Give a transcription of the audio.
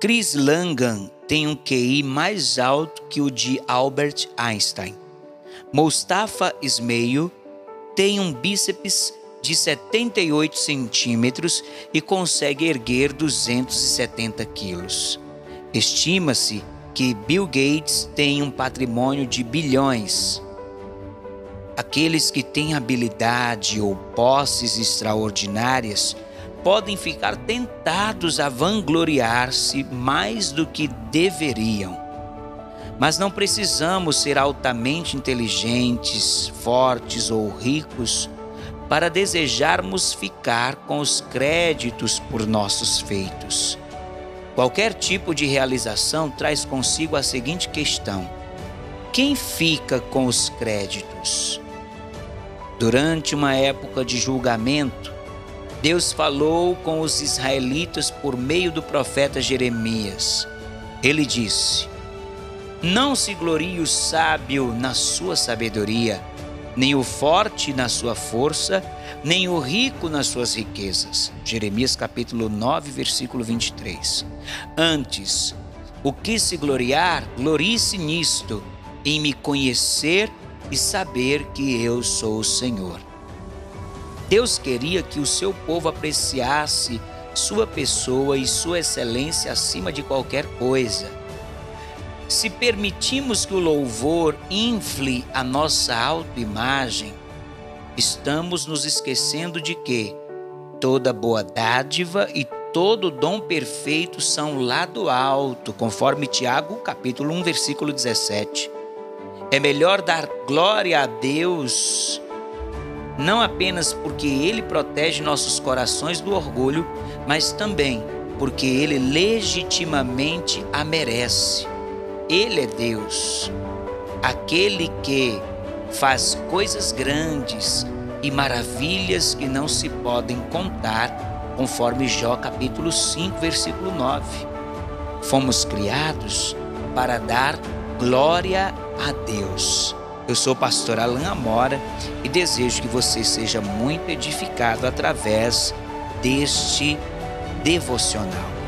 Chris Langan tem um QI mais alto que o de Albert Einstein. Mustafa Ismail tem um bíceps de 78 centímetros e consegue erguer 270 quilos. Estima-se que Bill Gates tem um patrimônio de bilhões. Aqueles que têm habilidade ou posses extraordinárias podem ficar tentados a vangloriar-se mais do que deveriam. Mas não precisamos ser altamente inteligentes, fortes ou ricos para desejarmos ficar com os créditos por nossos feitos. Qualquer tipo de realização traz consigo a seguinte questão: quem fica com os créditos? Durante uma época de julgamento, Deus falou com os israelitas por meio do profeta Jeremias. Ele disse: Não se glorie o sábio na sua sabedoria, nem o forte na sua força, nem o rico nas suas riquezas. Jeremias capítulo 9, versículo 23. Antes, o que se gloriar, glorie-se nisto, em me conhecer e saber que eu sou o Senhor. Deus queria que o seu povo apreciasse sua pessoa e sua excelência acima de qualquer coisa. Se permitimos que o louvor infle a nossa autoimagem, estamos nos esquecendo de que toda boa dádiva e todo dom perfeito são lá do alto, conforme Tiago, capítulo 1, versículo 17. É melhor dar glória a Deus, não apenas porque ele protege nossos corações do orgulho, mas também porque ele legitimamente a merece. Ele é Deus, aquele que faz coisas grandes e maravilhas que não se podem contar, conforme Jó capítulo 5, versículo 9. Fomos criados para dar glória a Deus. Eu sou o pastor Alain Amora e desejo que você seja muito edificado através deste devocional.